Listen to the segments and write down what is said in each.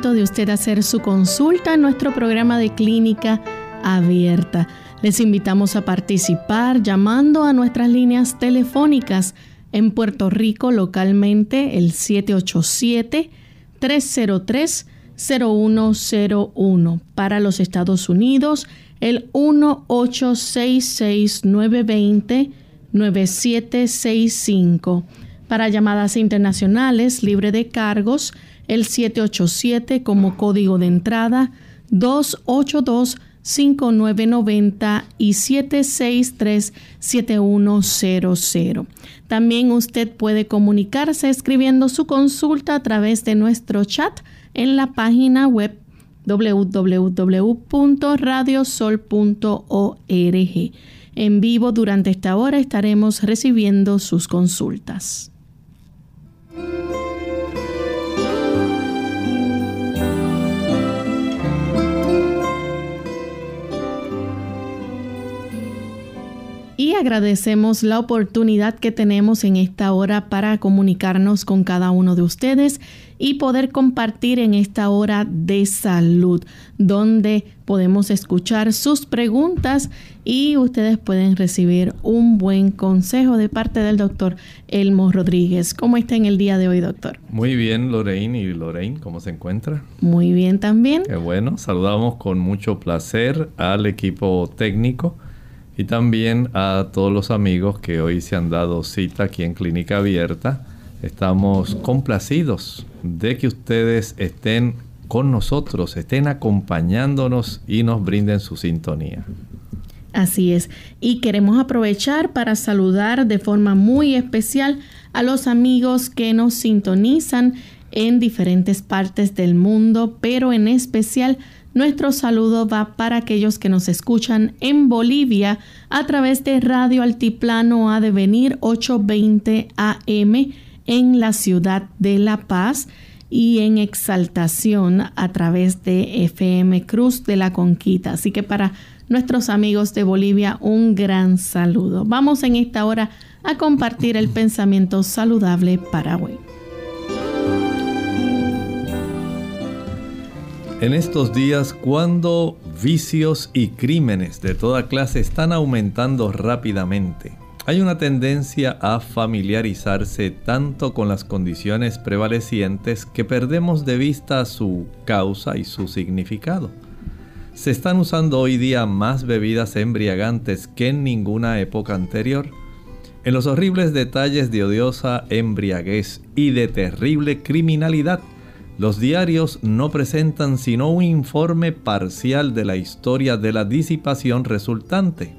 De usted hacer su consulta en nuestro programa de clínica abierta. Les invitamos a participar llamando a nuestras líneas telefónicas en Puerto Rico localmente el 787-303-0101. Para los Estados Unidos el 1-866-920-9765. Para llamadas internacionales libre de cargos el 787 como código de entrada 282 5990 y 763-7100. También usted puede comunicarse escribiendo su consulta a través de nuestro chat en la página web www.radiosol.org. En vivo durante esta hora estaremos recibiendo sus consultas. Agradecemos la oportunidad que tenemos en esta hora para comunicarnos con cada uno de ustedes y poder compartir en esta hora de salud, donde podemos escuchar sus preguntas y ustedes pueden recibir un buen consejo de parte del doctor Elmo Rodríguez. ¿Cómo está en el día de hoy, doctor? Muy bien, Lorraine. ¿Y Lorraine, cómo se encuentra? Muy bien también. Qué bueno. Saludamos con mucho placer al equipo técnico y también a todos los amigos que hoy se han dado cita aquí en Clínica Abierta. Estamos complacidos de que ustedes estén con nosotros, estén acompañándonos y nos brinden su sintonía. Así es. Y queremos aprovechar para saludar de forma muy especial a los amigos que nos sintonizan en diferentes partes del mundo, pero en especial nuestro saludo va para aquellos que nos escuchan en Bolivia a través de Radio Altiplano A Devenir 820 AM en la ciudad de La Paz y en Exaltación a través de FM Cruz de la Conquista. Así que para nuestros amigos de Bolivia un gran saludo. Vamos en esta hora a compartir el pensamiento saludable para hoy. En estos días, cuando vicios y crímenes de toda clase están aumentando rápidamente, hay una tendencia a familiarizarse tanto con las condiciones prevalecientes que perdemos de vista su causa y su significado. Se están usando hoy día más bebidas embriagantes que en ninguna época anterior. En los horribles detalles de odiosa embriaguez y de terrible criminalidad, los diarios no presentan sino un informe parcial de la historia de la disipación resultante.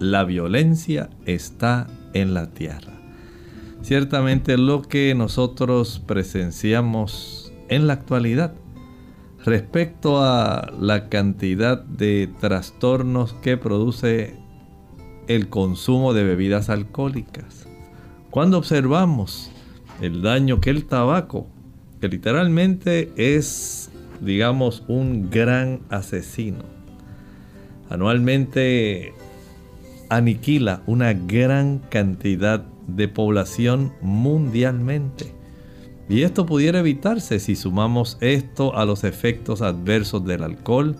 La violencia está en la tierra. Ciertamente lo que nosotros presenciamos en la actualidad respecto a la cantidad de trastornos que produce el consumo de bebidas alcohólicas. Cuando observamos el daño que el tabaco que literalmente es, digamos, un gran asesino. Anualmente aniquila una gran cantidad de población mundialmente. Y esto pudiera evitarse si sumamos esto a los efectos adversos del alcohol,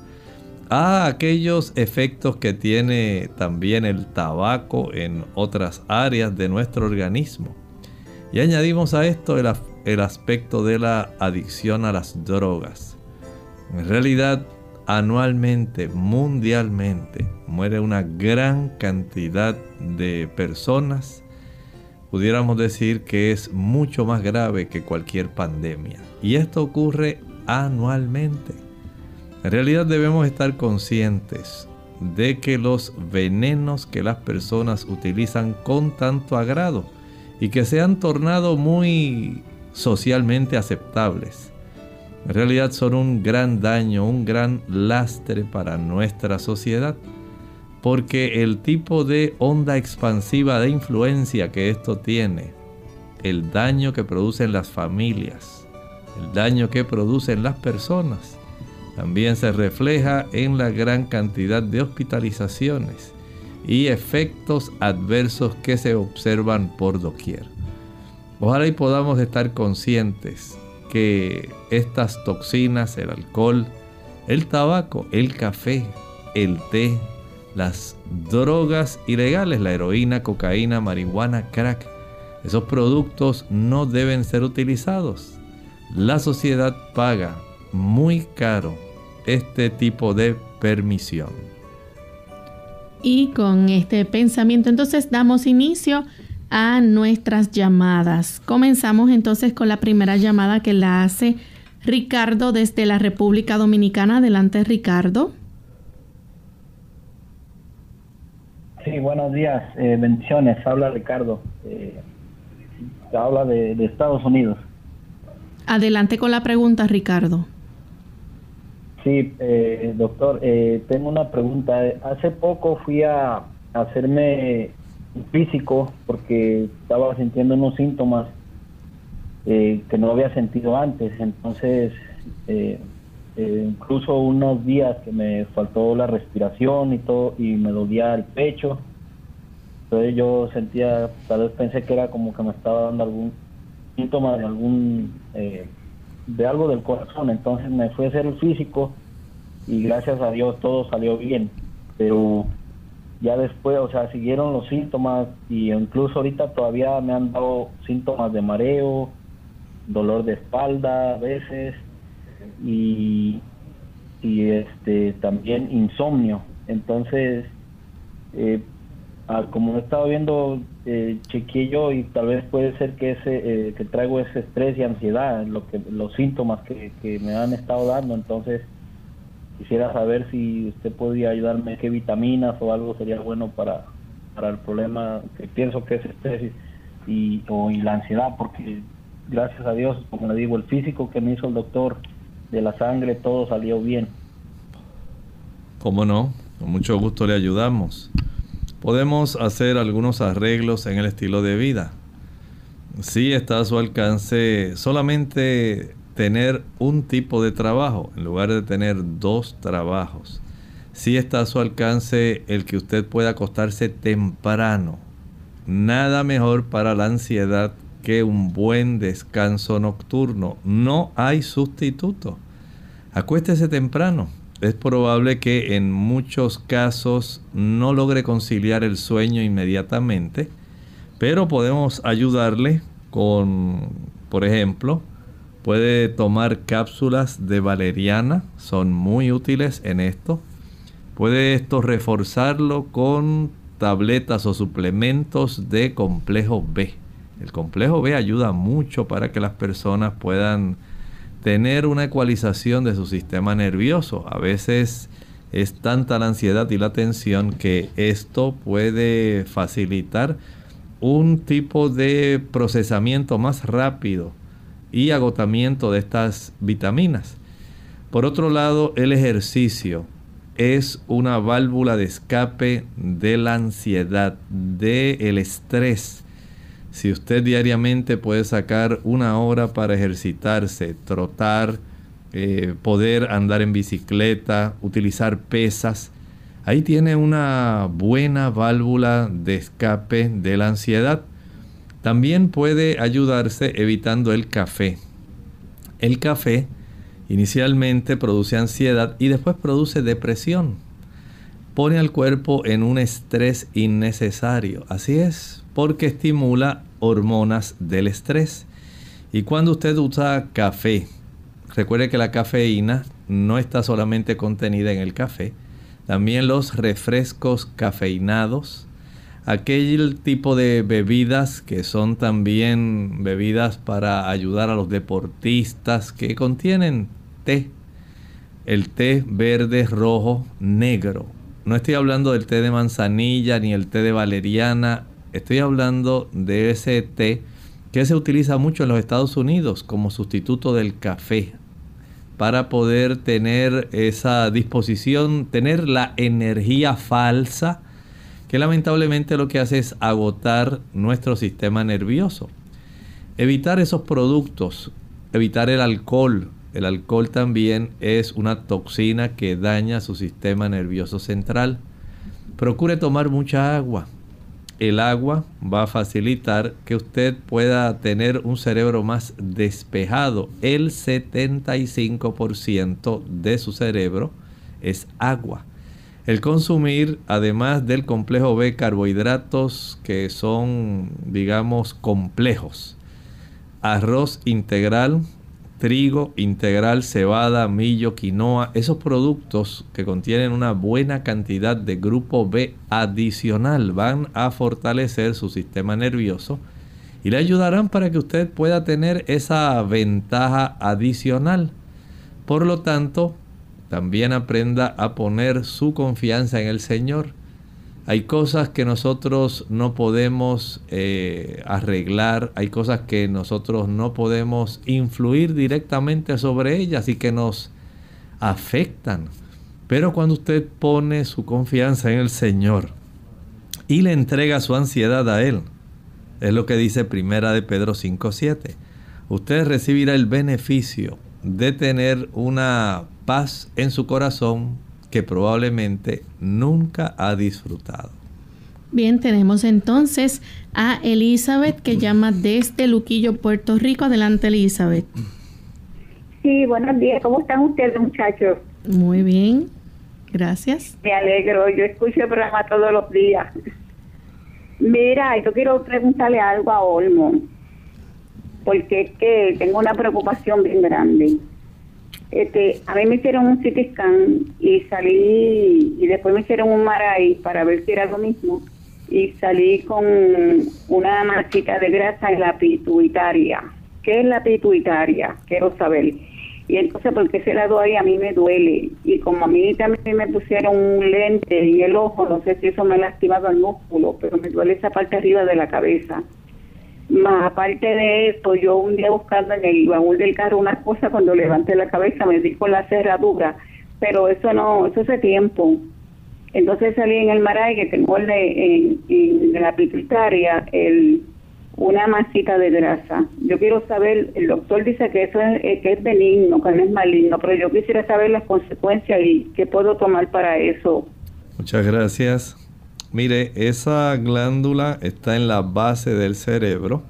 a aquellos efectos que tiene también el tabaco en otras áreas de nuestro organismo. Y añadimos a esto el, el aspecto de la adicción a las drogas. En realidad, anualmente, mundialmente, muere una gran cantidad de personas. Pudiéramos decir que es mucho más grave que cualquier pandemia. Y esto ocurre anualmente. En realidad debemos estar conscientes de que los venenos que las personas utilizan con tanto agrado y que se han tornado muy socialmente aceptables, en realidad son un gran daño, un gran lastre para nuestra sociedad, porque el tipo de onda expansiva de influencia que esto tiene, el daño que producen las familias, el daño que producen las personas, también se refleja en la gran cantidad de hospitalizaciones y efectos adversos que se observan por doquier. Ojalá y podamos estar conscientes que estas toxinas, el alcohol, el tabaco, el café, el té, las drogas ilegales, la heroína, cocaína, marihuana, crack, esos productos no deben ser utilizados. La sociedad paga muy caro este tipo de permisión. Y con este pensamiento entonces damos inicio a nuestras llamadas. Comenzamos entonces con la primera llamada que la hace Ricardo desde la República Dominicana. Adelante Ricardo. Sí, buenos días, eh, bendiciones. Habla Ricardo. Eh, habla de Estados Unidos. Adelante con la pregunta, Ricardo. Sí, eh, doctor, eh, tengo una pregunta. Hace poco fui a hacerme físico porque estaba sintiendo unos síntomas eh, que no había sentido antes. Entonces, incluso unos días que me faltó la respiración y todo, y me dolía el pecho. Entonces yo sentía, tal vez pensé que era como que me estaba dando algún síntoma de algún de algo del corazón, entonces me fui a hacer el físico y gracias a Dios todo salió bien, pero ya después, o sea, siguieron los síntomas y incluso ahorita todavía me han dado síntomas de mareo, dolor de espalda a veces y, y este también insomnio. Entonces, eh, como he estado viendo, eh, chequeé yo y tal vez puede ser que ese eh, que traigo ese estrés y ansiedad, lo que los síntomas que, me han estado dando. Entonces, quisiera saber si usted podría ayudarme, qué vitaminas o algo sería bueno para, para el problema que pienso que es estrés y, o, y la ansiedad, porque gracias a Dios, como le digo, el físico que me hizo el doctor de la sangre, todo salió bien. ¿Cómo no? Con mucho gusto le ayudamos podemos hacer algunos arreglos en el estilo de vida. Si está a su alcance solamente tener un tipo de trabajo en lugar de tener dos trabajos. Si está a su alcance el que usted pueda acostarse temprano. Nada mejor para la ansiedad que un buen descanso nocturno. No hay sustituto. Acuéstese temprano es probable que en muchos casos no logre conciliar el sueño inmediatamente, pero podemos ayudarle con, por ejemplo, puede tomar cápsulas de valeriana, son muy útiles en esto. Puede esto reforzarlo con tabletas o suplementos de complejo B. El complejo B ayuda mucho para que las personas puedan tener una ecualización de su sistema nervioso. A veces es tanta la ansiedad y la tensión que esto puede facilitar un tipo de procesamiento más rápido y agotamiento de estas vitaminas. Por otro lado, el ejercicio es una válvula de escape de la ansiedad, del estrés. Si usted diariamente puede sacar una hora para ejercitarse, trotar, eh, poder andar en bicicleta, utilizar pesas, ahí tiene una buena válvula de escape de la ansiedad. También puede ayudarse evitando el café. El café inicialmente produce ansiedad y después produce depresión. Pone al cuerpo en un estrés innecesario. Así es, porque estimula hormonas del estrés. Y cuando usted usa café, recuerde que la cafeína no está solamente contenida en el café, también los refrescos cafeinados, aquel tipo de bebidas que son también bebidas para ayudar a los deportistas que contienen té, el té verde, rojo, negro, no estoy hablando del té de manzanilla ni el té de valeriana, estoy hablando de ese té que se utiliza mucho en los Estados Unidos como sustituto del café. Para poder tener esa disposición, tener la energía falsa que lamentablemente lo que hace es agotar nuestro sistema nervioso. Evitar esos productos, evitar el alcohol. El alcohol también es una toxina que daña su sistema nervioso central. Procure tomar mucha agua el agua va a facilitar que usted pueda tener un cerebro más despejado. El 75% de su cerebro es agua. El consumir, además del complejo B, carbohidratos que son, digamos, complejos. Arroz integral, trigo integral, cebada, millo, quinoa, esos productos que contienen una buena cantidad de grupo B adicional van a fortalecer su sistema nervioso y le ayudarán para que usted pueda tener esa ventaja adicional. Por lo tanto, también aprenda a poner su confianza en el Señor. Hay cosas que nosotros no podemos eh, arreglar, hay cosas que nosotros no podemos influir directamente sobre ellas y que nos afectan. Pero cuando usted pone su confianza en el Señor y le entrega su ansiedad a Él, es lo que dice Primera de Pedro 5.7, usted recibirá el beneficio de tener una paz en su corazón que probablemente nunca ha disfrutado. Bien, tenemos entonces a Elizabeth que llama desde Luquillo, Puerto Rico. Adelante, Elizabeth. Sí, buenos días. ¿Cómo están ustedes, muchachos? Muy bien, gracias. Me alegro. Yo escucho el programa todos los días. Mira, yo quiero preguntarle algo a Olmo, porque es que tengo una preocupación bien grande este, a mí me hicieron un CT y salí, y después me hicieron un MRI para ver si era lo mismo, y salí con una masita de grasa en la pituitaria. ¿Qué es la pituitaria? Quiero saber. Y entonces, ¿por qué ese lado ahí a mí me duele? Y como a mí también me pusieron un lente y el ojo, no sé si eso me ha lastimado el músculo, pero me duele esa parte arriba de la cabeza. Más aparte de esto, yo un día buscando en el baúl del carro una cosa, cuando levanté la cabeza me di con la cerradura, pero eso no, eso hace tiempo. Entonces salí en el maray que tengo de, en, la pituitaria, el, una masita de grasa. Yo quiero saber, el doctor dice que eso es, eh, que es benigno, que no es maligno, pero yo quisiera saber las consecuencias y qué puedo tomar para eso. Muchas gracias. Mire, esa glándula está en la base del cerebro,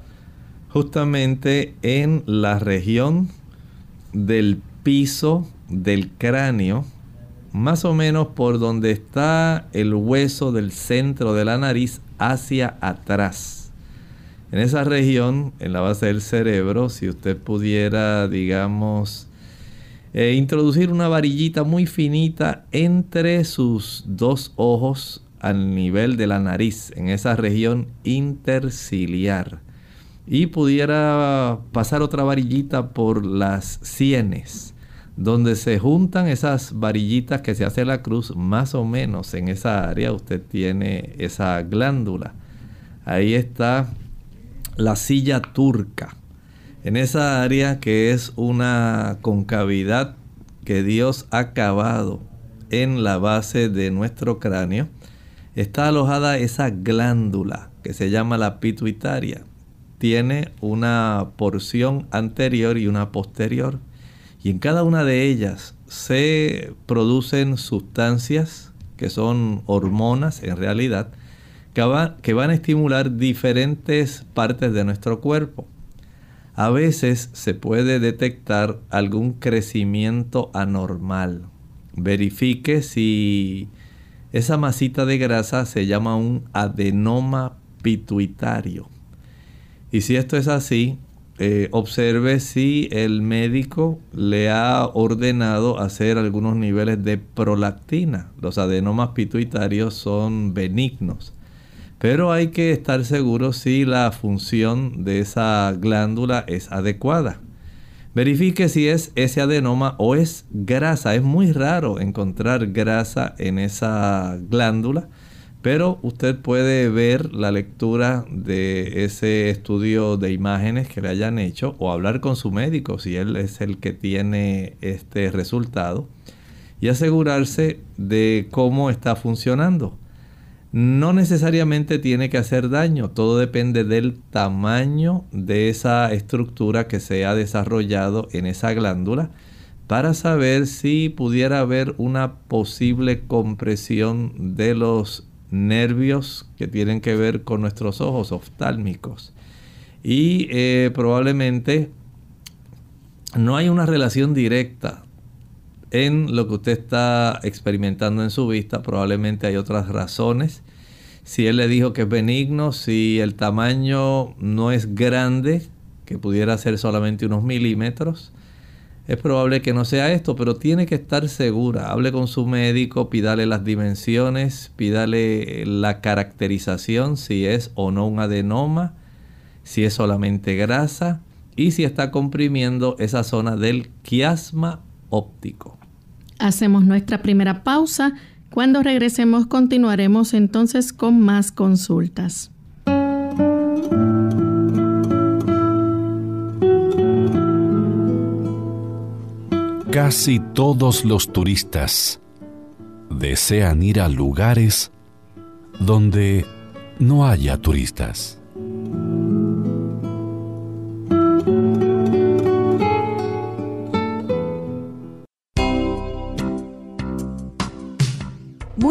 justamente en la región del piso del cráneo, más o menos por donde está el hueso del centro de la nariz hacia atrás. En esa región, en la base del cerebro, si usted pudiera, digamos, eh, introducir una varillita muy finita entre sus dos ojos al nivel de la nariz, en esa región interciliar. Y pudiera pasar otra varillita por las sienes, donde se juntan esas varillitas que se hace la cruz, más o menos en esa área usted tiene esa glándula. Ahí está la silla turca. En esa área que es una concavidad que Dios ha cavado en la base de nuestro cráneo, está alojada esa glándula que se llama la pituitaria. Tiene una porción anterior y una posterior. Y en cada una de ellas se producen sustancias que son hormonas en realidad, que, van a estimular diferentes partes de nuestro cuerpo. A veces se puede detectar algún crecimiento anormal. Verifique si esa masita de grasa se llama un adenoma pituitario. Y si esto es así, eh, observe si el médico le ha ordenado hacer algunos niveles de prolactina. Los adenomas pituitarios son benignos. Pero hay que estar seguro si la función de esa glándula es adecuada. Verifique si es ese adenoma o es grasa. Es muy raro encontrar grasa en esa glándula, pero usted puede ver la lectura de ese estudio de imágenes que le hayan hecho o hablar con su médico si él es el que tiene este resultado y asegurarse de cómo está funcionando no necesariamente tiene que hacer daño, todo depende del tamaño de esa estructura que se ha desarrollado en esa glándula para saber si pudiera haber una posible compresión de los nervios que tienen que ver con nuestros ojos oftálmicos. Y eh, probablemente no hay una relación directa en lo que usted está experimentando en su vista. Probablemente hay otras razones. Si él le dijo que es benigno, si el tamaño no es grande, que pudiera ser solamente unos milímetros, es probable que no sea esto, pero tiene que estar segura. Hable con su médico, pídale las dimensiones, pídale la caracterización, si es o no un adenoma, si es solamente grasa y si está comprimiendo esa zona del quiasma óptico. Hacemos nuestra primera pausa. Cuando regresemos continuaremos entonces con más consultas. Casi todos los turistas desean ir a lugares donde no haya turistas.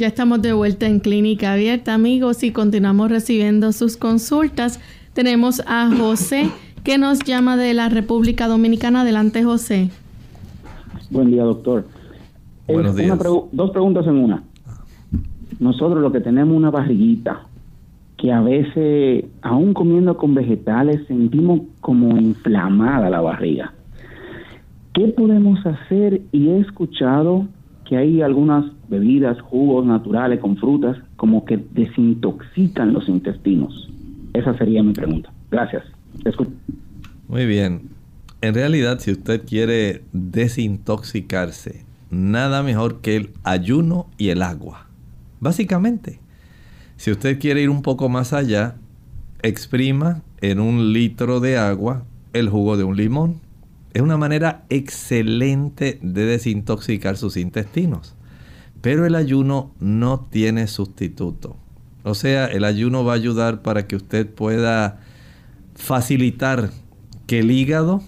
Ya estamos de vuelta en Clínica Abierta, amigos, y continuamos recibiendo sus consultas. Tenemos a José que nos llama de la República Dominicana. Adelante, José. Buen día, doctor. Buenos días. dos preguntas en una. Nosotros lo que tenemos una barriguita que a veces, aún comiendo con vegetales, sentimos como inflamada la barriga. ¿Qué podemos hacer? Y he escuchado que hay algunas bebidas, jugos naturales con frutas, como que desintoxican los intestinos. Esa sería mi pregunta. Gracias. Muy bien. En realidad, si usted quiere desintoxicarse, nada mejor que el ayuno y el agua. Básicamente, si usted quiere ir un poco más allá, exprima en un litro de agua el jugo de un limón es una manera excelente de desintoxicar sus intestinos. Pero el ayuno no tiene sustituto. O sea, el ayuno va a ayudar para que usted pueda facilitar que el hígado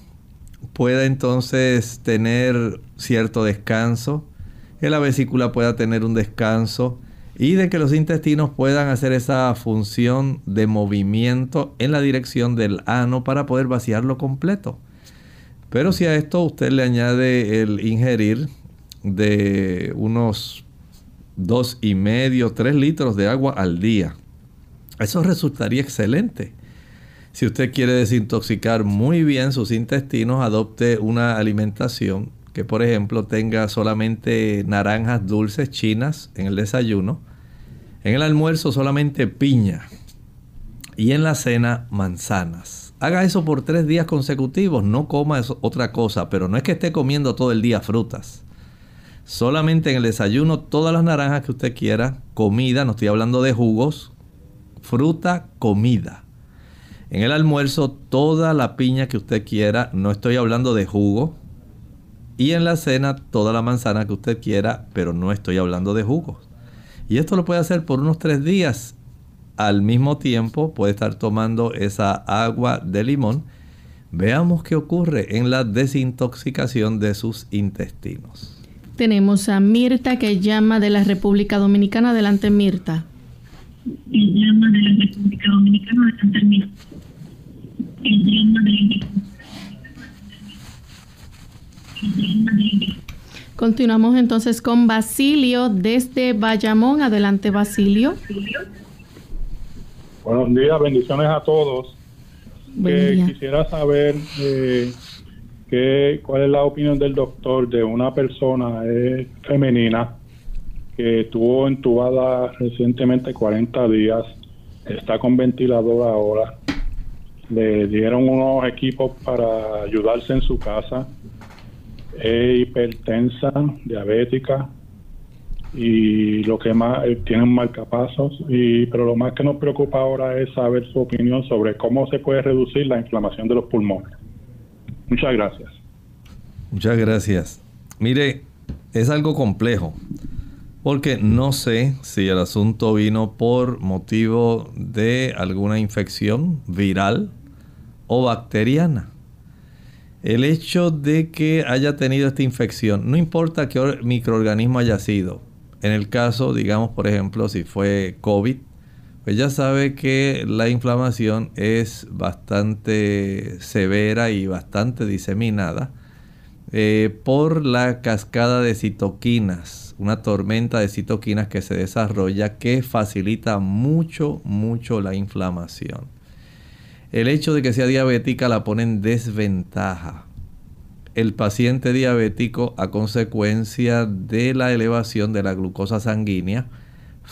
pueda entonces tener cierto descanso, que la vesícula pueda tener un descanso y de que los intestinos puedan hacer esa función de movimiento en la dirección del ano para poder vaciarlo completo. Pero si a esto usted le añade el ingerir de unos dos y medio, tres litros de agua al día, eso resultaría excelente. Si usted quiere desintoxicar muy bien sus intestinos, adopte una alimentación que por ejemplo tenga solamente naranjas dulces chinas en el desayuno, en el almuerzo solamente piña y en la cena manzanas. Haga eso por tres días consecutivos, no coma otra cosa, pero no es que esté comiendo todo el día frutas. Solamente en el desayuno todas las naranjas que usted quiera, comida, no estoy hablando de jugos, fruta, comida. En el almuerzo toda la piña que usted quiera, no estoy hablando de jugo. Y en la cena toda la manzana que usted quiera, pero no estoy hablando de jugos. Y esto lo puede hacer por unos tres días. Al mismo tiempo puede estar tomando esa agua de limón. Veamos qué ocurre en la desintoxicación de sus intestinos. Tenemos a Mirta que llama de la República Dominicana. Adelante, Mirta. llama de la República Dominicana. Adelante, Mirta. llama de Continuamos entonces con Basilio desde Bayamón. Adelante, Basilio. Buenos días, bendiciones a todos. Eh, quisiera saber eh, cuál es la opinión del doctor de una persona eh, femenina que estuvo entubada recientemente 40 días, está con ventilador ahora, le dieron unos equipos para ayudarse en su casa, es hipertensa, diabética y lo que más eh, tiene un marcapasos y pero lo más que nos preocupa ahora es saber su opinión sobre cómo se puede reducir la inflamación de los pulmones. Muchas gracias. Muchas gracias. Mire, es algo complejo, porque no sé si el asunto vino por motivo de alguna infección viral o bacteriana. El hecho de que haya tenido esta infección, no importa qué microorganismo haya sido, en el caso, digamos, por ejemplo, si fue COVID, pues ya sabe que la inflamación es bastante severa y bastante diseminada eh, por la cascada de citoquinas, una tormenta de citoquinas que se desarrolla que facilita mucho, mucho la inflamación. El hecho de que sea diabética la pone en desventaja. El paciente diabético a consecuencia de la elevación de la glucosa sanguínea,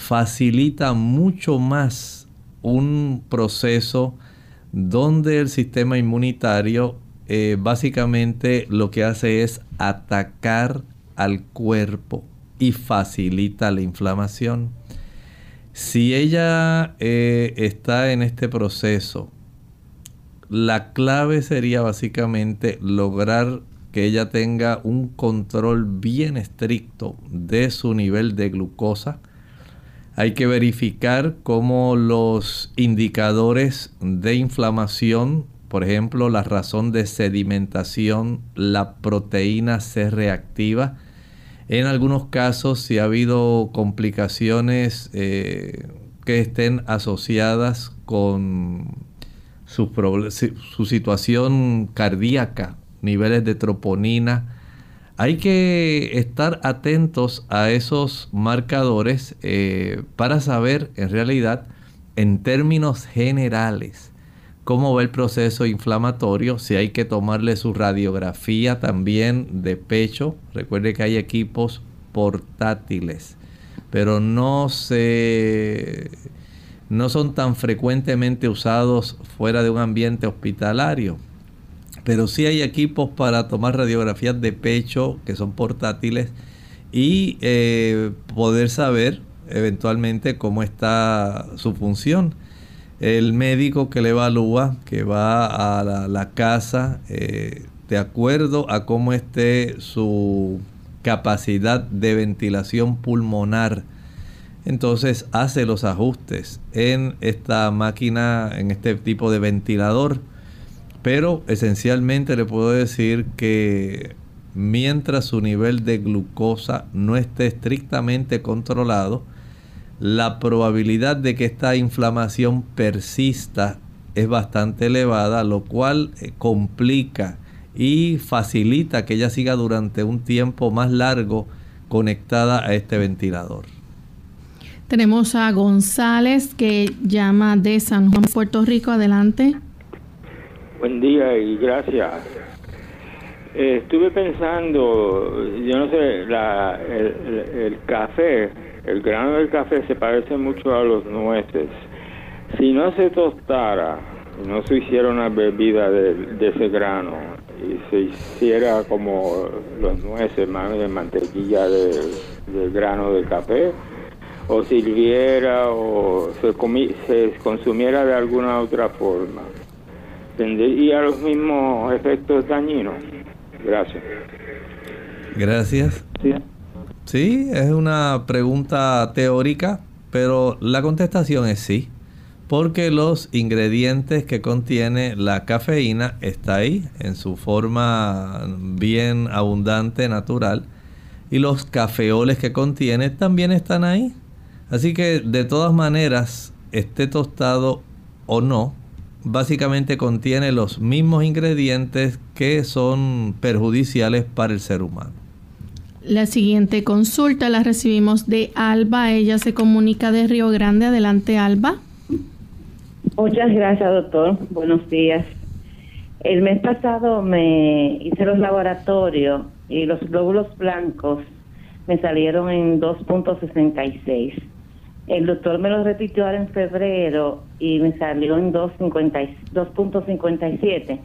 facilita mucho más un proceso donde el sistema inmunitario eh, básicamente lo que hace es atacar al cuerpo y facilita la inflamación. Si ella eh, está en este proceso, la clave sería básicamente lograr que ella tenga un control bien estricto de su nivel de glucosa hay que verificar cómo los indicadores de inflamación, por ejemplo, la razón de sedimentación, la proteína se reactiva. En algunos casos, si ha habido complicaciones eh, que estén asociadas con su, su situación cardíaca, niveles de troponina, hay que estar atentos a esos marcadores eh, para saber en realidad, en términos generales, cómo va el proceso inflamatorio, si hay que tomarle su radiografía también de pecho. Recuerde que hay equipos portátiles, pero no se no son tan frecuentemente usados fuera de un ambiente hospitalario pero sí hay equipos para tomar radiografías de pecho que son portátiles y eh, poder saber eventualmente cómo está su función. El médico que le evalúa, que va a la, casa, eh, de acuerdo a cómo esté su capacidad de ventilación pulmonar, entonces hace los ajustes en esta máquina, en este tipo de ventilador pero esencialmente le puedo decir que mientras su nivel de glucosa no esté estrictamente controlado, la probabilidad de que esta inflamación persista es bastante elevada, lo cual eh, complica y facilita que ella siga durante un tiempo más largo conectada a este ventilador. Tenemos a González que llama de San Juan, Puerto Rico. Adelante. Buen día y gracias. eh, estuve pensando, yo no sé, la, el, café, el grano del café se parece mucho a los nueces. Si no se tostara, no se hiciera una bebida de, ese grano y se hiciera como los nueces, más de mantequilla del grano del café, o sirviera o se, se consumiera de alguna otra forma, tendría los mismos efectos dañinos. Gracias. Gracias. Sí. es una pregunta teórica, pero la contestación es sí, porque los ingredientes que contiene la cafeína está ahí en su forma bien abundante, natural, y los cafeoles que contiene también están ahí. Así que de todas maneras, esté tostado o no, básicamente contiene los mismos ingredientes que son perjudiciales para el ser humano. La siguiente consulta la recibimos de Alba. Ella se comunica de Río Grande. Adelante, Alba. Muchas gracias, doctor. Buenos días. El mes pasado me hice los laboratorios y los glóbulos blancos me salieron en 2.66. El doctor me lo repitió ahora en febrero y me salió en 2.57.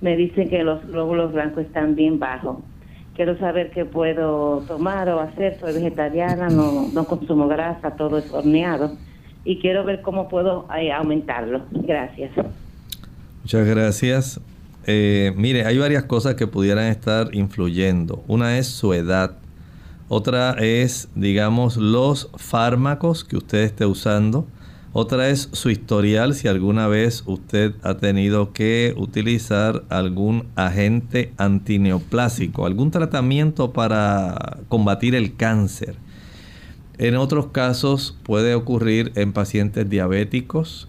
Me dice que los glóbulos blancos están bien bajos. Quiero saber qué puedo tomar o hacer. Soy vegetariana, no, no consumo grasa, todo es horneado. Y quiero ver cómo puedo eh, aumentarlo. Gracias. Muchas gracias. Eh, mire, hay varias cosas que pudieran estar influyendo. Una es su edad. Otra es, digamos, los fármacos que usted esté usando. Otra es su historial, si alguna vez usted ha tenido que utilizar algún agente antineoplásico, algún tratamiento para combatir el cáncer. En otros casos puede ocurrir en pacientes diabéticos.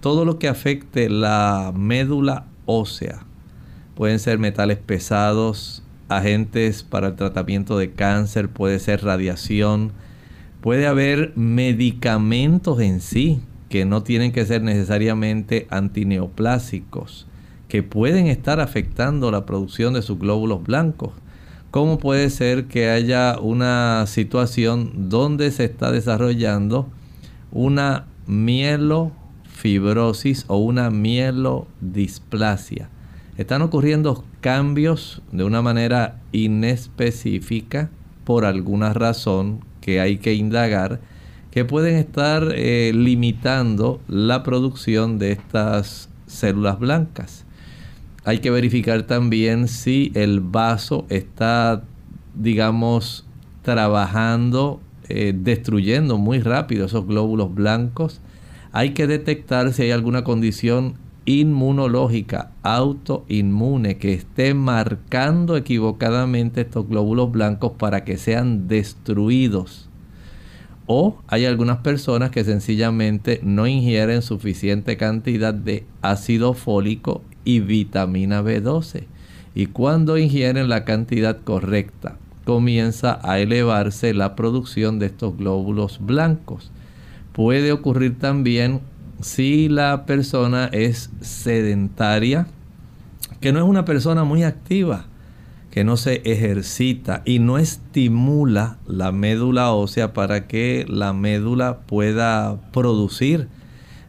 Todo lo que afecte la médula ósea. Pueden ser metales pesados, agentes para el tratamiento de cáncer, puede ser radiación, puede haber medicamentos en sí que no tienen que ser necesariamente antineoplásicos, que pueden estar afectando la producción de sus glóbulos blancos. ¿Cómo puede ser que haya una situación donde se está desarrollando una mielofibrosis o una mielodisplasia? Están ocurriendo cambios de una manera inespecífica por alguna razón que hay que indagar que pueden estar eh, limitando la producción de estas células blancas. Hay que verificar también si el vaso está, digamos, trabajando, eh, destruyendo muy rápido esos glóbulos blancos. Hay que detectar si hay alguna condición inmunológica autoinmune que esté marcando equivocadamente estos glóbulos blancos para que sean destruidos. O hay algunas personas que sencillamente no ingieren suficiente cantidad de ácido fólico y vitamina B12. Y cuando ingieren la cantidad correcta, comienza a elevarse la producción de estos glóbulos blancos. Puede ocurrir también si la persona es sedentaria, que no es una persona muy activa, que no se ejercita y no estimula la médula ósea para que la médula pueda producir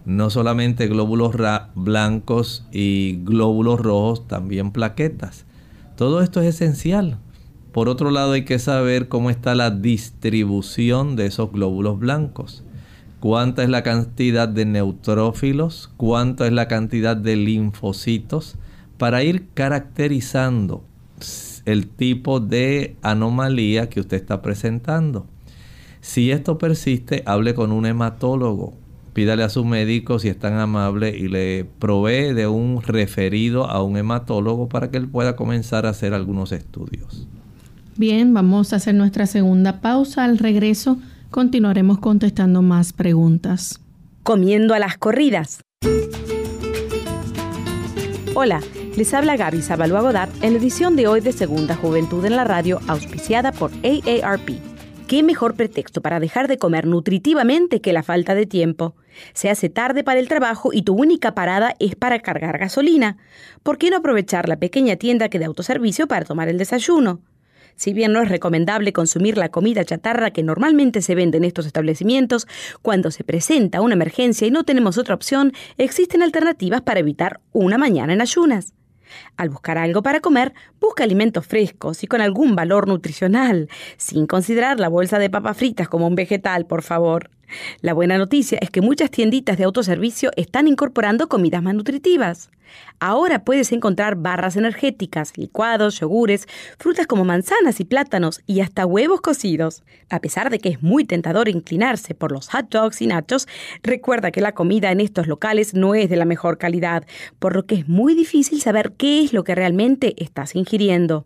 no solamente glóbulos blancos y glóbulos rojos, también plaquetas. Todo esto es esencial. Por otro lado, hay que saber cómo está la distribución de esos glóbulos blancos cuánta es la cantidad de neutrófilos, cuánta es la cantidad de linfocitos, para ir caracterizando el tipo de anomalía que usted está presentando. Si esto persiste, hable con un hematólogo. Pídale a su médico si es tan amable y le provee de un referido a un hematólogo para que él pueda comenzar a hacer algunos estudios. Bien, vamos a hacer nuestra segunda pausa. Al regreso continuaremos contestando más preguntas. Comiendo a las corridas. Hola, les habla Gaby Zabalúa Godard en la edición de hoy de Segunda Juventud en la Radio, auspiciada por AARP. ¿Qué mejor pretexto para dejar de comer nutritivamente que la falta de tiempo? Se hace tarde para el trabajo y tu única parada es para cargar gasolina. ¿Por qué no aprovechar la pequeña tienda que de autoservicio para tomar el desayuno? Si bien no es recomendable consumir la comida chatarra que normalmente se vende en estos establecimientos, cuando se presenta una emergencia y no tenemos otra opción, existen alternativas para evitar una mañana en ayunas. Al buscar algo para comer, busca alimentos frescos y con algún valor nutricional, sin considerar la bolsa de papas fritas como un vegetal, por favor. La buena noticia es que muchas tienditas de autoservicio están incorporando comidas más nutritivas. Ahora puedes encontrar barras energéticas, licuados, yogures, frutas como manzanas y plátanos y hasta huevos cocidos. A pesar de que es muy tentador inclinarse por los hot dogs y nachos, recuerda que la comida en estos locales no es de la mejor calidad, por lo que es muy difícil saber qué es lo que realmente estás ingiriendo.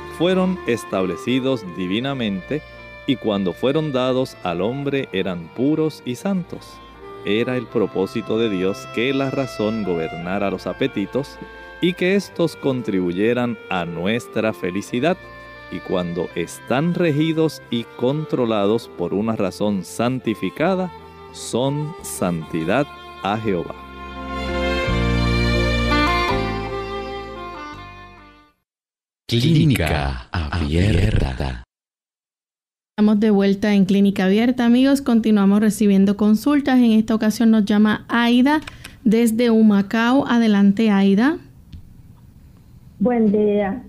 fueron establecidos divinamente y cuando fueron dados al hombre eran puros y santos. Era el propósito de Dios que la razón gobernara los apetitos y que éstos contribuyeran a nuestra felicidad. Y cuando están regidos y controlados por una razón santificada, son santidad a Jehová. Clínica Abierta. Estamos de vuelta en Clínica Abierta, amigos. Continuamos recibiendo consultas. En esta ocasión nos llama Aida desde Humacao. Adelante, Aida. Buen día.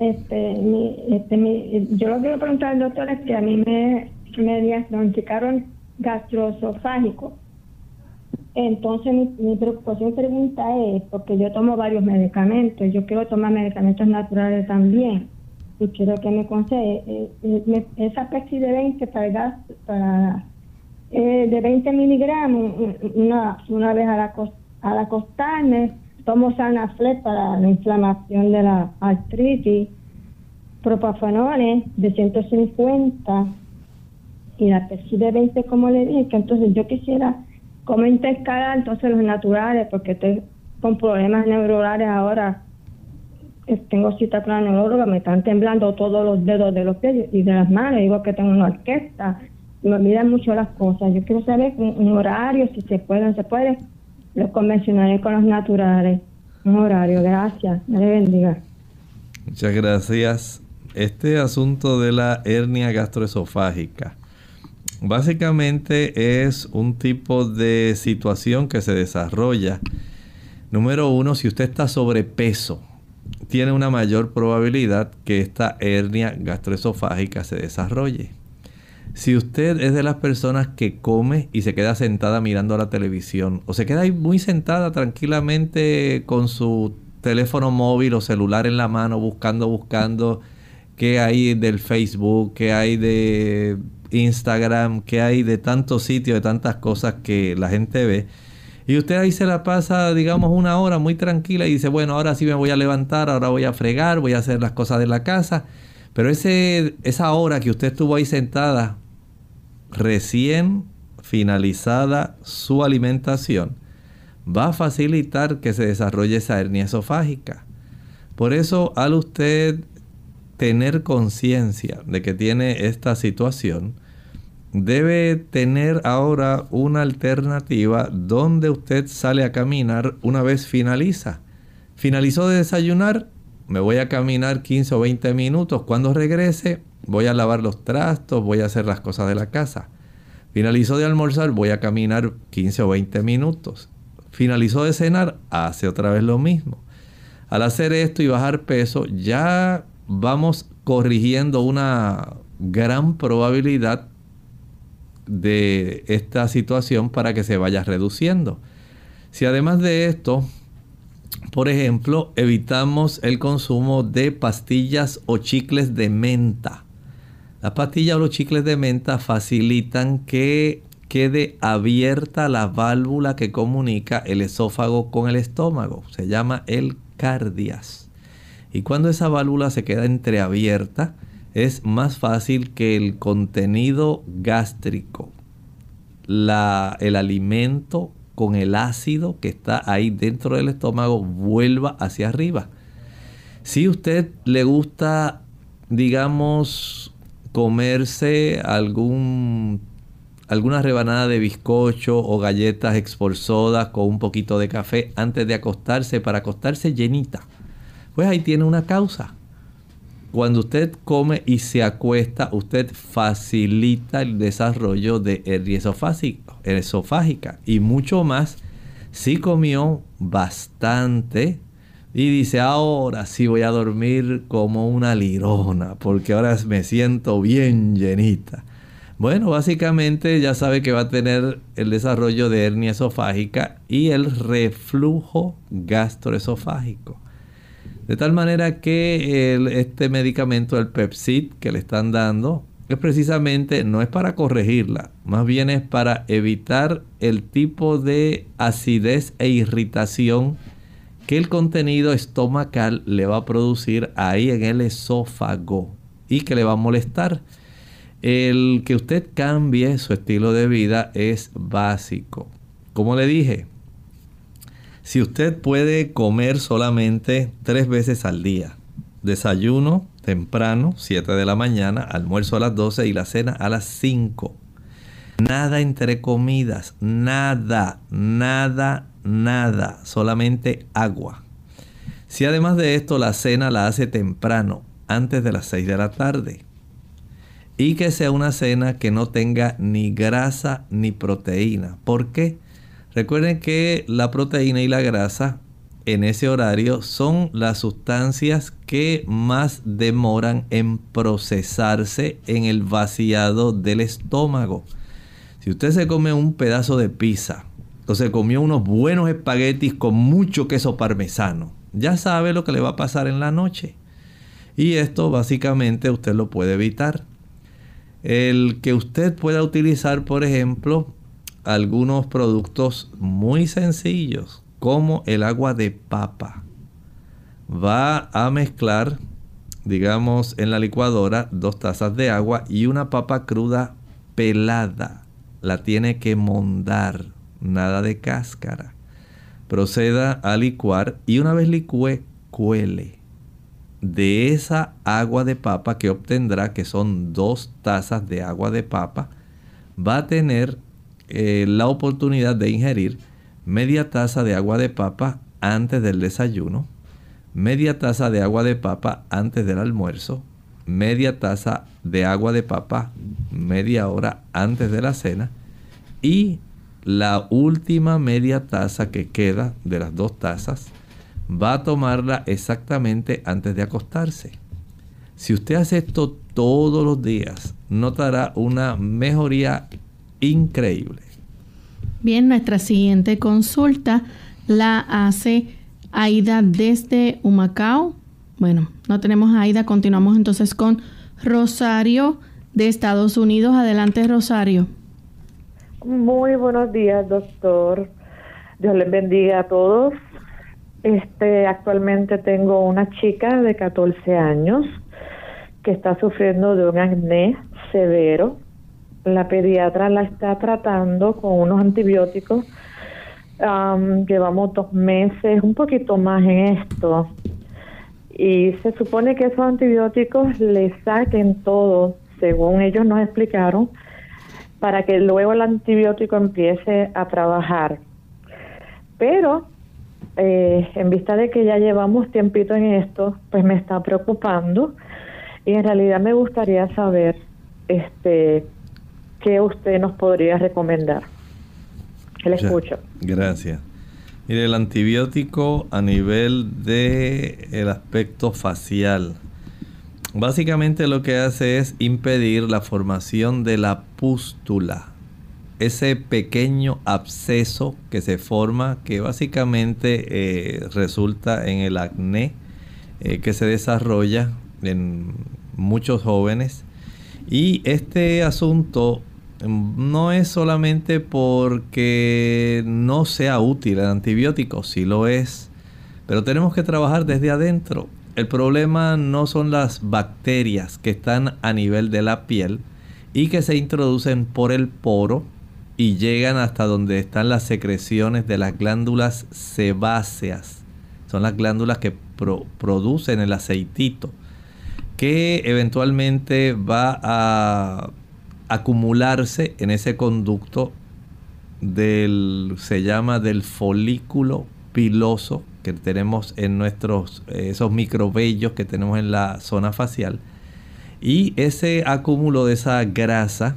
Este, este yo lo que quiero preguntar al doctor es que a mí me, me diagnosticaron gastroesofágico entonces mi, preocupación pregunta es, porque yo tomo varios medicamentos, yo quiero tomar medicamentos naturales también, y quiero que me aconseje, eh, eh, esa Pepsi de 20 para, para eh, de 20 miligramos una, una vez al, al acostarme, tomo Sanaflex para la inflamación de la artritis, propafenones de 150 y la Pepsi de 20 como le dije, entonces yo quisiera cómo intercalar entonces los naturales, porque estoy con problemas neuronales ahora. Tengo cita con la neuróloga, me están temblando todos los dedos de los pies y de las manos, digo que tengo una orquesta, me olvidan mucho las cosas. Yo quiero saber un, horario, si se puede, no se puede. Los convencionales con los naturales. Un horario, gracias. Me bendiga. Muchas gracias. Este asunto de la hernia gastroesofágica Básicamente es un tipo de situación que se desarrolla. Número uno, si usted está sobrepeso, tiene una mayor probabilidad que esta hernia gastroesofágica se desarrolle. Si usted es de las personas que come y se queda sentada mirando la televisión o se queda ahí muy sentada tranquilamente con su teléfono móvil o celular en la mano buscando, buscando qué hay del Facebook, qué hay de Instagram, que hay de tantos sitios, de tantas cosas que la gente ve. Y usted ahí se la pasa, digamos, una hora muy tranquila y dice, bueno, ahora sí me voy a levantar, ahora voy a fregar, voy a hacer las cosas de la casa. Pero ese, esa hora que usted estuvo ahí sentada, recién finalizada su alimentación, va a facilitar que se desarrolle esa hernia esofágica. Por eso, al usted tener conciencia de que tiene esta situación, debe tener ahora una alternativa donde usted sale a caminar una vez finaliza. Finalizó de desayunar, me voy a caminar 15 o 20 minutos. Cuando regrese, voy a lavar los trastos, voy a hacer las cosas de la casa. Finalizó de almorzar, voy a caminar 15 o 20 minutos. Finalizó de cenar, hace otra vez lo mismo. Al hacer esto y bajar peso, ya vamos corrigiendo una gran probabilidad de esta situación para que se vaya reduciendo. Si además de esto, por ejemplo, evitamos el consumo de pastillas o chicles de menta. Las pastillas o los chicles de menta facilitan que quede abierta la válvula que comunica el esófago con el estómago. Se llama el cardias. Y cuando esa válvula se queda entreabierta, es más fácil que el contenido gástrico, la, el alimento con el ácido que está ahí dentro del estómago vuelva hacia arriba. Si usted le gusta, digamos, comerse algún alguna rebanada de bizcocho o galletas expulsadas con un poquito de café antes de acostarse para acostarse llenita. Pues ahí tiene una causa. Cuando usted come y se acuesta, usted facilita el desarrollo de hernia esofágica y mucho más si comió bastante y dice ahora sí voy a dormir como una lirona porque ahora me siento bien llenita. Bueno, básicamente ya sabe que va a tener el desarrollo de hernia esofágica y el reflujo gastroesofágico. De tal manera que este medicamento, el Pepsid que le están dando, es precisamente, no es para corregirla, más bien es para evitar el tipo de acidez e irritación que el contenido estomacal le va a producir ahí en el esófago y que le va a molestar. El que usted cambie su estilo de vida es básico. Como le dije, si usted puede comer solamente tres veces al día, desayuno temprano, 7 de la mañana, almuerzo a las 12 y la cena a las 5. Nada entre comidas, nada, nada, nada, solamente agua. Si además de esto la cena la hace temprano, antes de las 6 de la tarde, y que sea una cena que no tenga ni grasa ni proteína. ¿Por qué? Recuerden que la proteína y la grasa en ese horario son las sustancias que más demoran en procesarse en el vaciado del estómago. Si usted se come un pedazo de pizza o se comió unos buenos espaguetis con mucho queso parmesano, ya sabe lo que le va a pasar en la noche. Y esto básicamente usted lo puede evitar. El que usted pueda utilizar, por ejemplo, algunos productos muy sencillos, como el agua de papa. Va a mezclar, digamos, en la licuadora dos tazas de agua y una papa cruda pelada. La tiene que mondar, nada de cáscara. Proceda a licuar y una vez licue, cuele de esa agua de papa que obtendrá, que son dos tazas de agua de papa, va a tener eh, la oportunidad de ingerir media taza de agua de papa antes del desayuno, media taza de agua de papa antes del almuerzo, media taza de agua de papa media hora antes de la cena y la última media taza que queda de las dos tazas va a tomarla exactamente antes de acostarse. Si usted hace esto todos los días, notará una mejoría increíble. Bien, nuestra siguiente consulta la hace Aida desde Humacao. Bueno, no tenemos a Aida, continuamos entonces con Rosario de Estados Unidos. Adelante, Rosario. Muy buenos días, doctor. Dios les bendiga a todos. Este, actualmente tengo una chica de 14 años que está sufriendo de un acné severo. La pediatra la está tratando con unos antibióticos. llevamos dos meses, un poquito más en esto. Y se supone que esos antibióticos le saquen todo, según ellos nos explicaron, para que luego el antibiótico empiece a trabajar. Pero eh, en vista de que ya llevamos tiempito en esto, pues me está preocupando y en realidad me gustaría saber este qué usted nos podría recomendar. Le escucho. Gracias. Mire, el antibiótico a nivel de el aspecto facial, básicamente lo que hace es impedir la formación de la pústula ese pequeño absceso que se forma, que básicamente eh, resulta en el acné eh, que se desarrolla en muchos jóvenes Y este asunto no es solamente porque no sea útil el antibiótico, sí lo es, pero tenemos que trabajar desde adentro. El problema no son las bacterias que están a nivel de la piel y que se introducen por el poro y llegan hasta donde están las secreciones de las glándulas sebáceas. Son las glándulas que producen el aceitito que eventualmente va a acumularse en ese conducto del se llama del folículo piloso que tenemos en nuestros esos microvellos que tenemos en la zona facial. Y ese acúmulo de esa grasa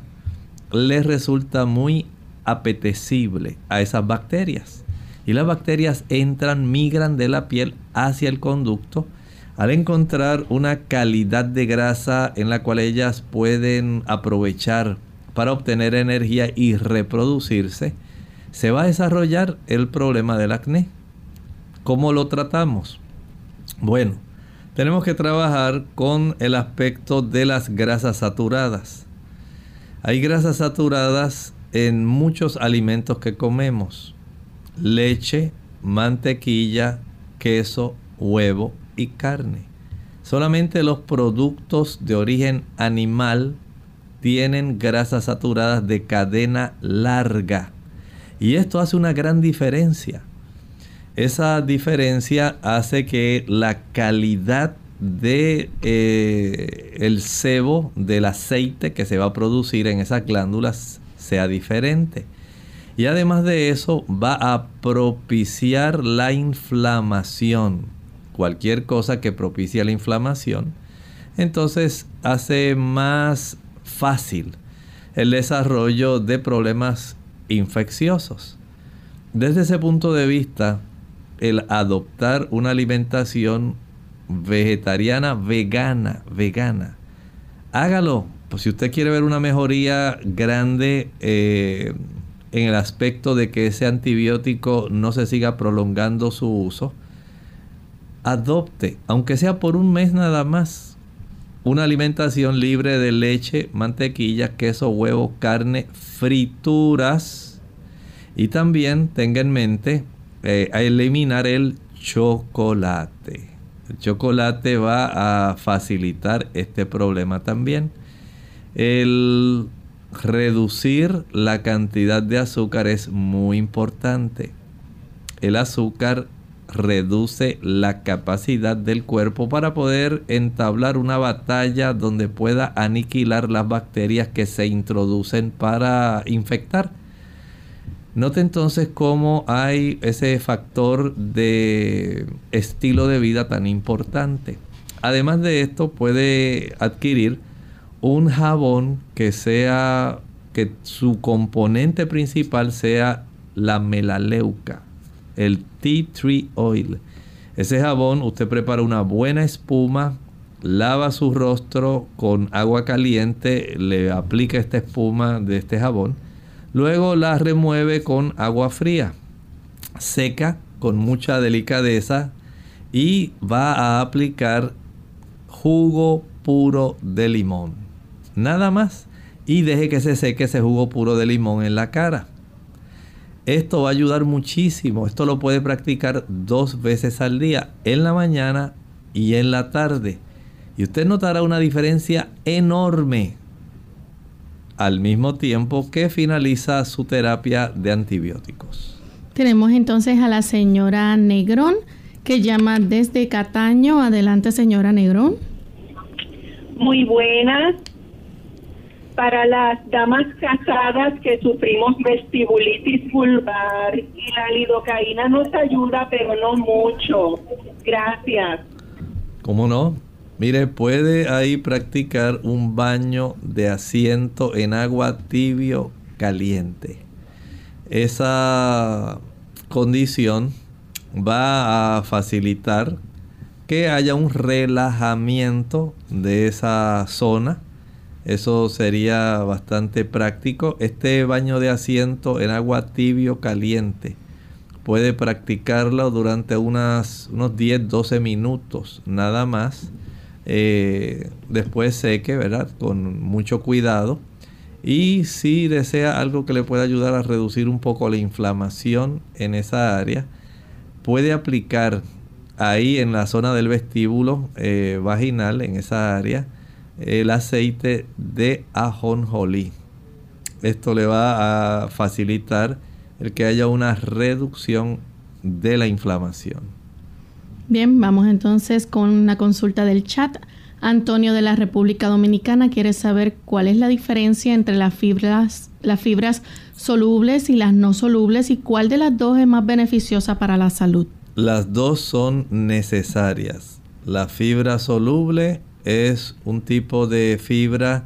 les resulta muy apetecible a esas bacterias. Y las bacterias entran migran de la piel hacia el conducto al encontrar una calidad de grasa en la cual ellas pueden aprovechar para obtener energía y reproducirse, se va a desarrollar el problema del acné. ¿Cómo lo tratamos? Bueno, tenemos que trabajar con el aspecto de las grasas saturadas. Hay grasas saturadas en muchos alimentos que comemos. Leche, mantequilla, queso, huevo, y carne. Solamente los productos de origen animal tienen grasas saturadas de cadena larga. Y esto hace una gran diferencia. Esa diferencia hace que la calidad de eh, el sebo del aceite que se va a producir en esas glándulas sea diferente. Y además de eso va a propiciar la inflamación cualquier cosa que propicia la inflamación, entonces hace más fácil el desarrollo de problemas infecciosos. Desde ese punto de vista, el adoptar una alimentación vegetariana, vegana, vegana, hágalo. Pues si usted quiere ver una mejoría grande eh, en el aspecto de que ese antibiótico no se siga prolongando su uso, adopte, aunque sea por un mes nada más, una alimentación libre de leche, mantequilla, queso, huevo, carne, frituras. Y también tenga en mente eh, eliminar el chocolate. El chocolate va a facilitar este problema también. El reducir la cantidad de azúcar es muy importante. El azúcar reduce la capacidad del cuerpo para poder entablar una batalla donde pueda aniquilar las bacterias que se introducen para infectar. Note entonces cómo hay ese factor de estilo de vida tan importante. Además de esto puede adquirir un jabón que sea que su componente principal sea la melaleuca el tea tree oil. Ese jabón usted prepara una buena espuma, lava su rostro con agua caliente, le aplica esta espuma de este jabón, luego la remueve con agua fría, seca con mucha delicadeza y va a aplicar jugo puro de limón. Nada más. Y deje que se seque ese jugo puro de limón en la cara. Esto va a ayudar muchísimo. Esto lo puede practicar dos veces al día, en la mañana y en la tarde. Y usted notará una diferencia enorme al mismo tiempo que finaliza su terapia de antibióticos. Tenemos entonces a la señora Negrón que llama desde Cataño. Adelante, señora Negrón. Muy buenas para las damas casadas que sufrimos vestibulitis vulvar y la lidocaína nos ayuda, pero no mucho. Gracias. ¿Cómo no? Mire, puede ahí practicar un baño de asiento en agua tibio caliente. Esa condición va a facilitar que haya un relajamiento de esa zona eso sería bastante práctico. Este baño de asiento en agua tibio caliente puede practicarlo durante unas, unos 10-12 minutos nada más. eh, después seque, ¿verdad? Con mucho cuidado. Y si desea algo que le pueda ayudar a reducir un poco la inflamación en esa área, puede aplicar ahí en la zona del vestíbulo eh, vaginal, en esa área, el aceite de ajonjolí. Esto le va a facilitar el que haya una reducción de la inflamación. Bien, vamos entonces con una consulta del chat. Antonio de la República Dominicana quiere saber cuál es la diferencia entre las fibras, las fibras solubles y las no solubles y cuál de las dos es más beneficiosa para la salud. Las dos son necesarias. La fibra soluble es un tipo de fibra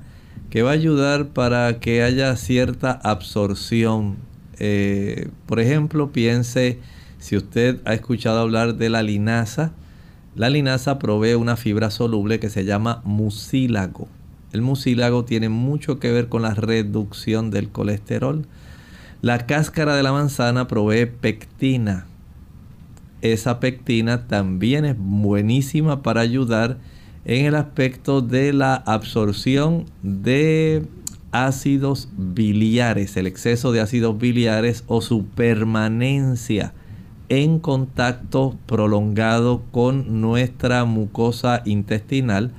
que va a ayudar para que haya cierta absorción. Eh, por ejemplo, piense si usted ha escuchado hablar de la linaza, la linaza provee una fibra soluble que se llama mucílago. El mucílago tiene mucho que ver con la reducción del colesterol. La cáscara de la manzana provee pectina. Esa pectina también es buenísima para ayudar en el aspecto de la absorción de ácidos biliares, el exceso de ácidos biliares o su permanencia en contacto prolongado con nuestra mucosa intestinal,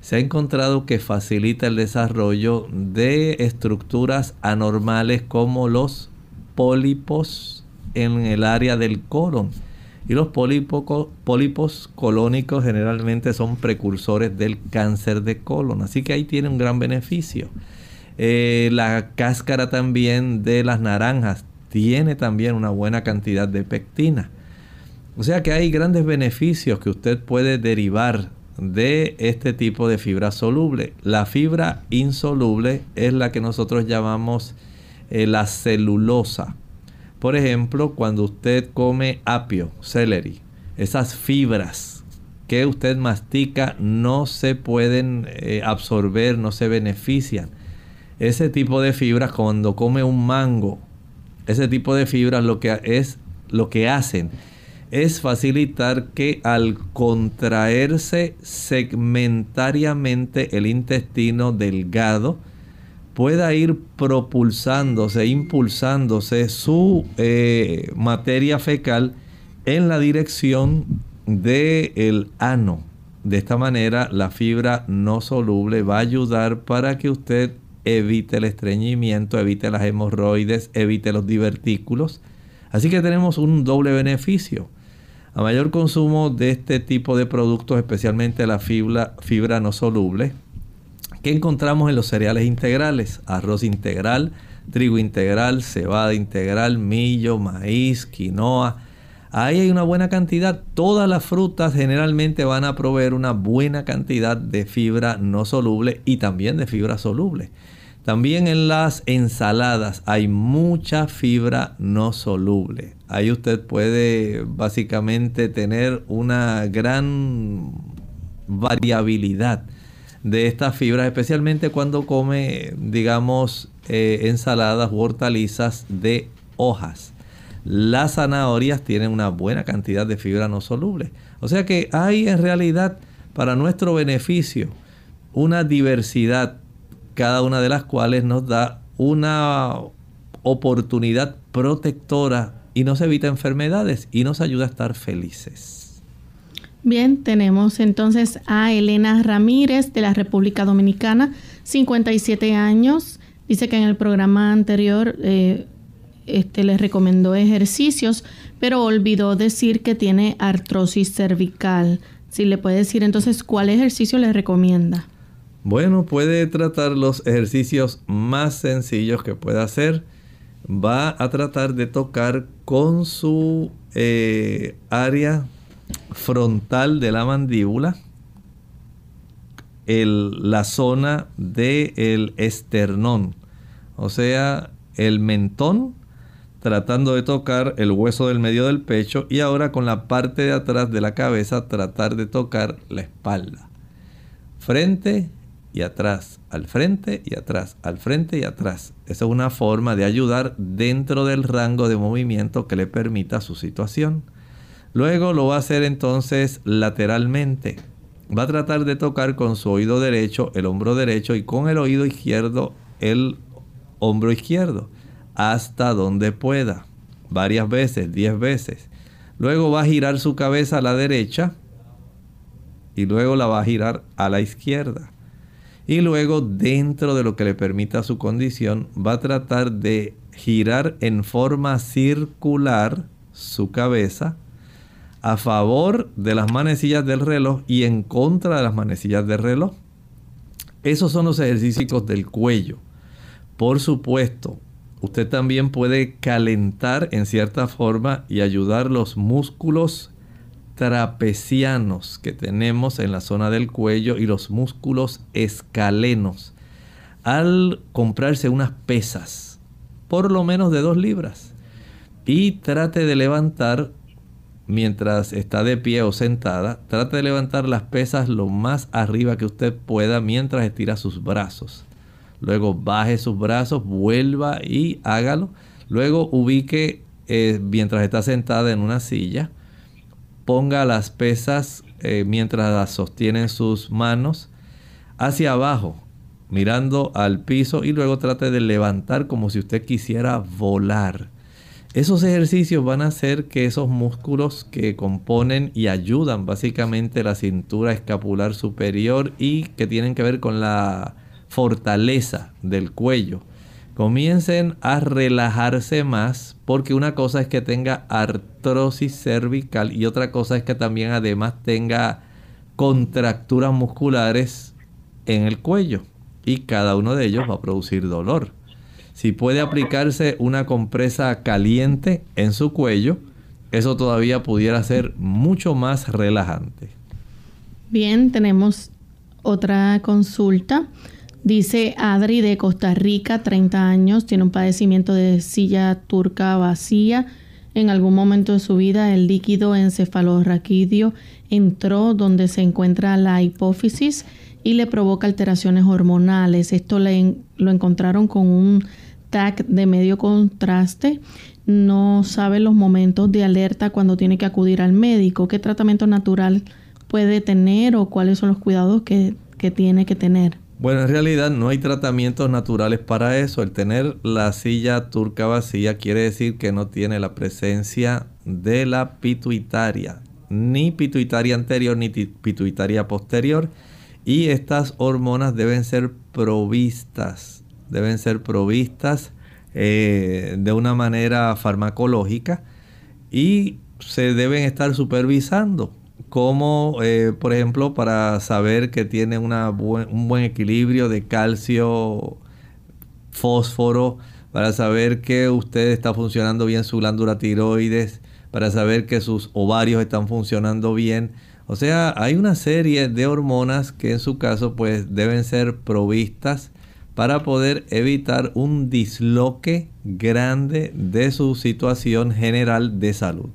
se ha encontrado que facilita el desarrollo de estructuras anormales como los pólipos en el área del colon. Y los pólipos colónicos generalmente son precursores del cáncer de colon. Así que ahí tiene un gran beneficio. Eh, la cáscara también de las naranjas tiene también una buena cantidad de pectina. O sea que hay grandes beneficios que usted puede derivar de este tipo de fibra soluble. La fibra insoluble es la que nosotros llamamos eh, la celulosa. Por ejemplo, cuando usted come apio, celery, esas fibras que usted mastica no se pueden eh, absorber, no se benefician. Ese tipo de fibras cuando come un mango ese tipo de fibras lo que es lo que hacen es facilitar que al contraerse segmentariamente el intestino delgado pueda ir propulsándose, impulsándose su eh, materia fecal en la dirección del el ano. De esta manera la fibra no soluble va a ayudar para que usted evite el estreñimiento, evite las hemorroides, evite los divertículos. Así que tenemos un doble beneficio. A mayor consumo de este tipo de productos, especialmente la fibra no soluble, que encontramos en los cereales integrales, arroz integral, trigo integral, cebada integral, millo, maíz, quinoa. Ahí hay una buena cantidad. Todas las frutas generalmente van a proveer una buena cantidad de fibra no soluble y también de fibra soluble. También en las ensaladas hay mucha fibra no soluble. Ahí usted puede básicamente tener una gran variabilidad de estas fibras, especialmente cuando come, digamos, eh, ensaladas u hortalizas de hojas. Las zanahorias tienen una buena cantidad de fibra no soluble. O sea que hay en realidad para nuestro beneficio una diversidad cada una de las cuales nos da una oportunidad protectora y nos evita enfermedades y nos ayuda a estar felices. Bien, tenemos entonces a Elena Ramírez de la República Dominicana, 57 años. Dice que en el programa anterior eh, este, les recomendó ejercicios, pero olvidó decir que tiene artrosis cervical. Si le puede decir entonces cuál ejercicio le recomienda. Bueno, puede tratar los ejercicios más sencillos que pueda hacer. Va a tratar de tocar con su eh, área frontal de la mandíbula la zona del esternón, o sea, el mentón, tratando de tocar el hueso del medio del pecho y ahora con la parte de atrás de la cabeza tratar de tocar la espalda. Frente y atrás, al frente y atrás, al frente y atrás. Esa es una forma de ayudar dentro del rango de movimiento que le permita su situación. Luego lo va a hacer entonces lateralmente. va a tratar de tocar con su oído derecho el hombro derecho y con el oído izquierdo el hombro izquierdo hasta donde pueda, varias veces, 10 veces. Luego va a girar su cabeza a la derecha y luego la va a girar a la izquierda. Y luego dentro de lo que le permita su condición va a tratar de girar en forma circular su cabeza a favor de las manecillas del reloj y en contra de las manecillas del reloj. Esos son los ejercicios del cuello. Por supuesto, usted también puede calentar en cierta forma y ayudar los músculos trapecianos que tenemos en la zona del cuello y los músculos escalenos al comprarse unas pesas, por lo menos de dos libras, y trate de levantar mientras está de pie o sentada, trate de levantar las pesas lo más arriba que usted pueda mientras estira sus brazos. Luego baje sus brazos, vuelva y hágalo. Luego ubique eh, mientras está sentada en una silla. Ponga las pesas eh, mientras las sostiene en sus manos hacia abajo, mirando al piso y luego trate de levantar como si usted quisiera volar. Esos ejercicios van a hacer que esos músculos que componen y ayudan básicamente la cintura escapular superior y que tienen que ver con la fortaleza del cuello comiencen a relajarse más porque una cosa es que tenga artrosis cervical y otra cosa es que también además tenga contracturas musculares en el cuello y cada uno de ellos va a producir dolor. Si puede aplicarse una compresa caliente en su cuello, eso todavía pudiera ser mucho más relajante. Bien, tenemos otra consulta. Dice Adri de Costa Rica, 30 años, tiene un padecimiento de silla turca vacía. En algún momento de su vida el líquido encefalorraquídeo entró donde se encuentra la hipófisis y le provoca alteraciones hormonales. Esto lo encontraron con un TAC de medio contraste, no sabe los momentos de alerta cuando tiene que acudir al médico, qué tratamiento natural puede tener o cuáles son los cuidados que, que tiene que tener. Bueno, en realidad no hay tratamientos naturales para eso. El tener la silla turca vacía quiere decir que no tiene la presencia de la pituitaria, ni pituitaria anterior ni pituitaria posterior. Y estas hormonas deben ser provistas deben ser provistas eh, de una manera farmacológica y se deben estar supervisando como eh, por ejemplo para saber que tiene una un buen equilibrio de calcio, fósforo, para saber que usted está funcionando bien su glándula tiroides, para saber que sus ovarios están funcionando bien. O sea, hay una serie de hormonas que en su caso pues deben ser provistas para poder evitar un disloque grande de su situación general de salud.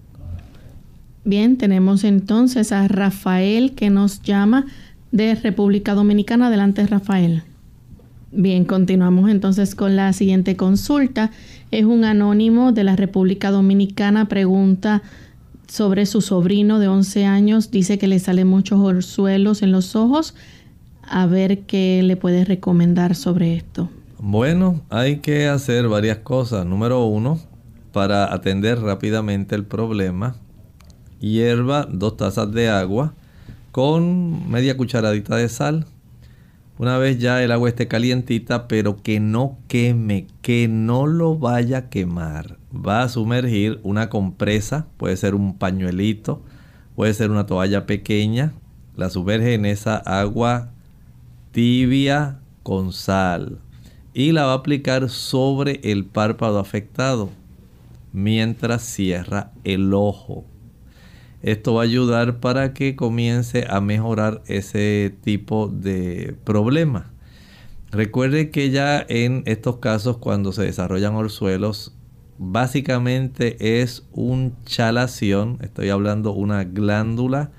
Bien, tenemos entonces a Rafael que nos llama de República Dominicana. Adelante, Rafael. Bien, continuamos entonces con la siguiente consulta. Es un anónimo de la República Dominicana. Pregunta sobre su sobrino de 11 años. Dice que le salen muchos orzuelos en los ojos a ver qué le puedes recomendar sobre esto. Bueno, hay que hacer varias cosas. Número uno, para atender rápidamente el problema, hierva dos tazas de agua con media cucharadita de sal. Una vez ya el agua esté calientita, pero que no queme, que no lo vaya a quemar. Va a sumergir una compresa, puede ser un pañuelito, puede ser una toalla pequeña. La sumerge en esa agua tibia con sal y la va a aplicar sobre el párpado afectado mientras cierra el ojo. Esto va a ayudar para que comience a mejorar ese tipo de problema. Recuerde que ya en estos casos cuando se desarrollan orzuelos, básicamente es un chalación, estoy hablando una glándula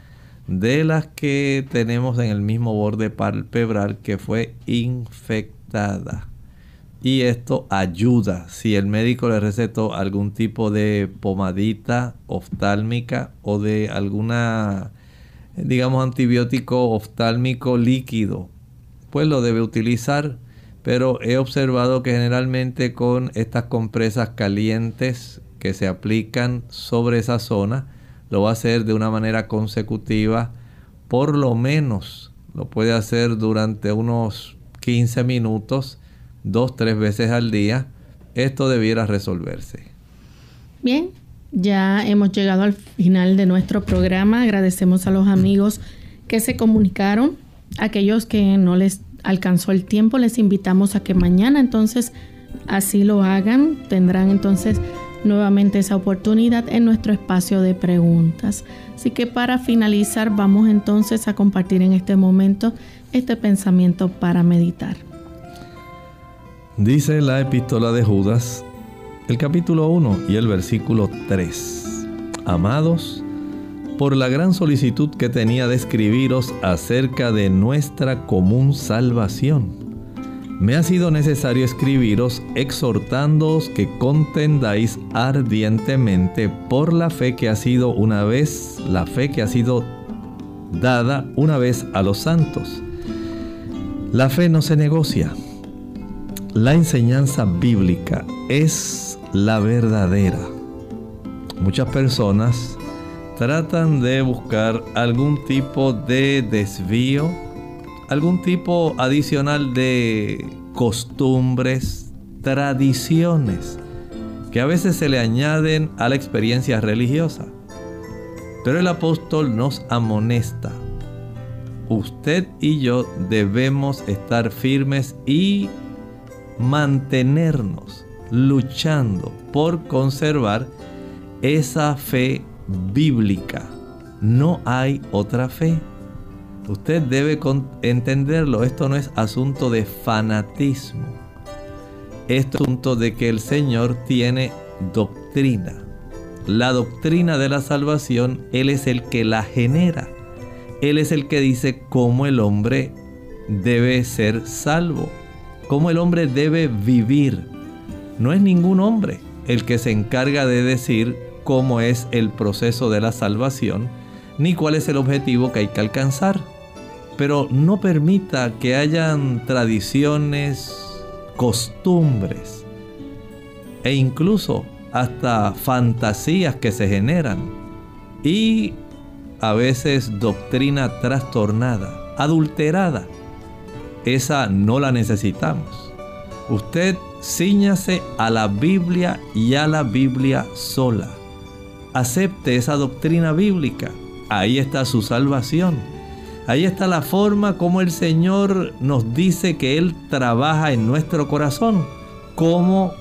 de las que tenemos en el mismo borde palpebral que fue infectada. Y esto ayuda si el médico le recetó algún tipo de pomadita oftálmica o de alguna digamos, antibiótico oftálmico líquido, pues lo debe utilizar. Pero he observado que generalmente con estas compresas calientes que se aplican sobre esa zona, lo va a hacer de una manera consecutiva, por lo menos lo puede hacer durante unos 15 minutos, dos, tres veces al día. Esto debiera resolverse. Bien, ya hemos llegado al final de nuestro programa. Agradecemos a los amigos que se comunicaron. Aquellos que no les alcanzó el tiempo, les invitamos a que mañana entonces así lo hagan. Tendrán entonces nuevamente esa oportunidad en nuestro espacio de preguntas. Así que para finalizar vamos entonces a compartir en este momento este pensamiento para meditar. Dice la epístola de Judas, el capítulo 1 y el versículo 3. Amados, por la gran solicitud que tenía de escribiros acerca de nuestra común salvación me ha sido necesario escribiros exhortándoos que contendáis ardientemente por la fe que ha sido una vez, la fe que ha sido dada una vez a los santos. La fe no se negocia. La enseñanza bíblica es la verdadera. Muchas personas tratan de buscar algún tipo de desvío, algún tipo adicional de costumbres, tradiciones, que a veces se le añaden a la experiencia religiosa. Pero el apóstol nos amonesta. Usted y yo debemos estar firmes y mantenernos luchando por conservar esa fe bíblica. No hay otra fe. Usted debe entenderlo, esto no es asunto de fanatismo. Esto es asunto de que el Señor tiene doctrina. La doctrina de la salvación, Él es el que la genera. Él es el que dice cómo el hombre debe ser salvo, cómo el hombre debe vivir. No es ningún hombre el que se encarga de decir cómo es el proceso de la salvación, ni cuál es el objetivo que hay que alcanzar pero no permita que hayan tradiciones, costumbres e incluso hasta fantasías que se generan y a veces doctrina trastornada, adulterada. Esa no la necesitamos. Usted ciñase a la Biblia y a la Biblia sola. Acepte esa doctrina bíblica. Ahí está su salvación Ahí está la forma como el Señor nos dice que Él trabaja en nuestro corazón. Cómo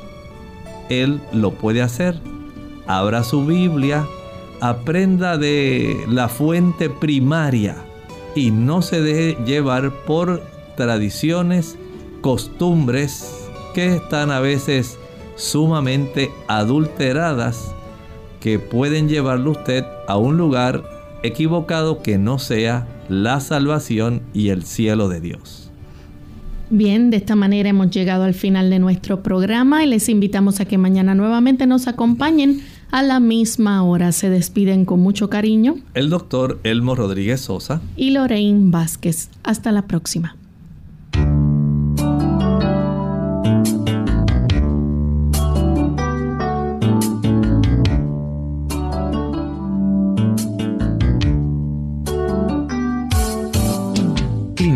Él lo puede hacer. Abra su Biblia, aprenda de la fuente primaria y no se deje llevar por tradiciones, costumbres que están a veces sumamente adulteradas que pueden llevarlo usted a un lugar equivocado que no sea la salvación y el cielo de Dios. Bien, de esta manera hemos llegado al final de nuestro programa y les invitamos a que mañana nuevamente nos acompañen a la misma hora. Se despiden con mucho cariño el doctor Elmo Rodríguez Sosa y Lorraine Vázquez. Hasta la próxima.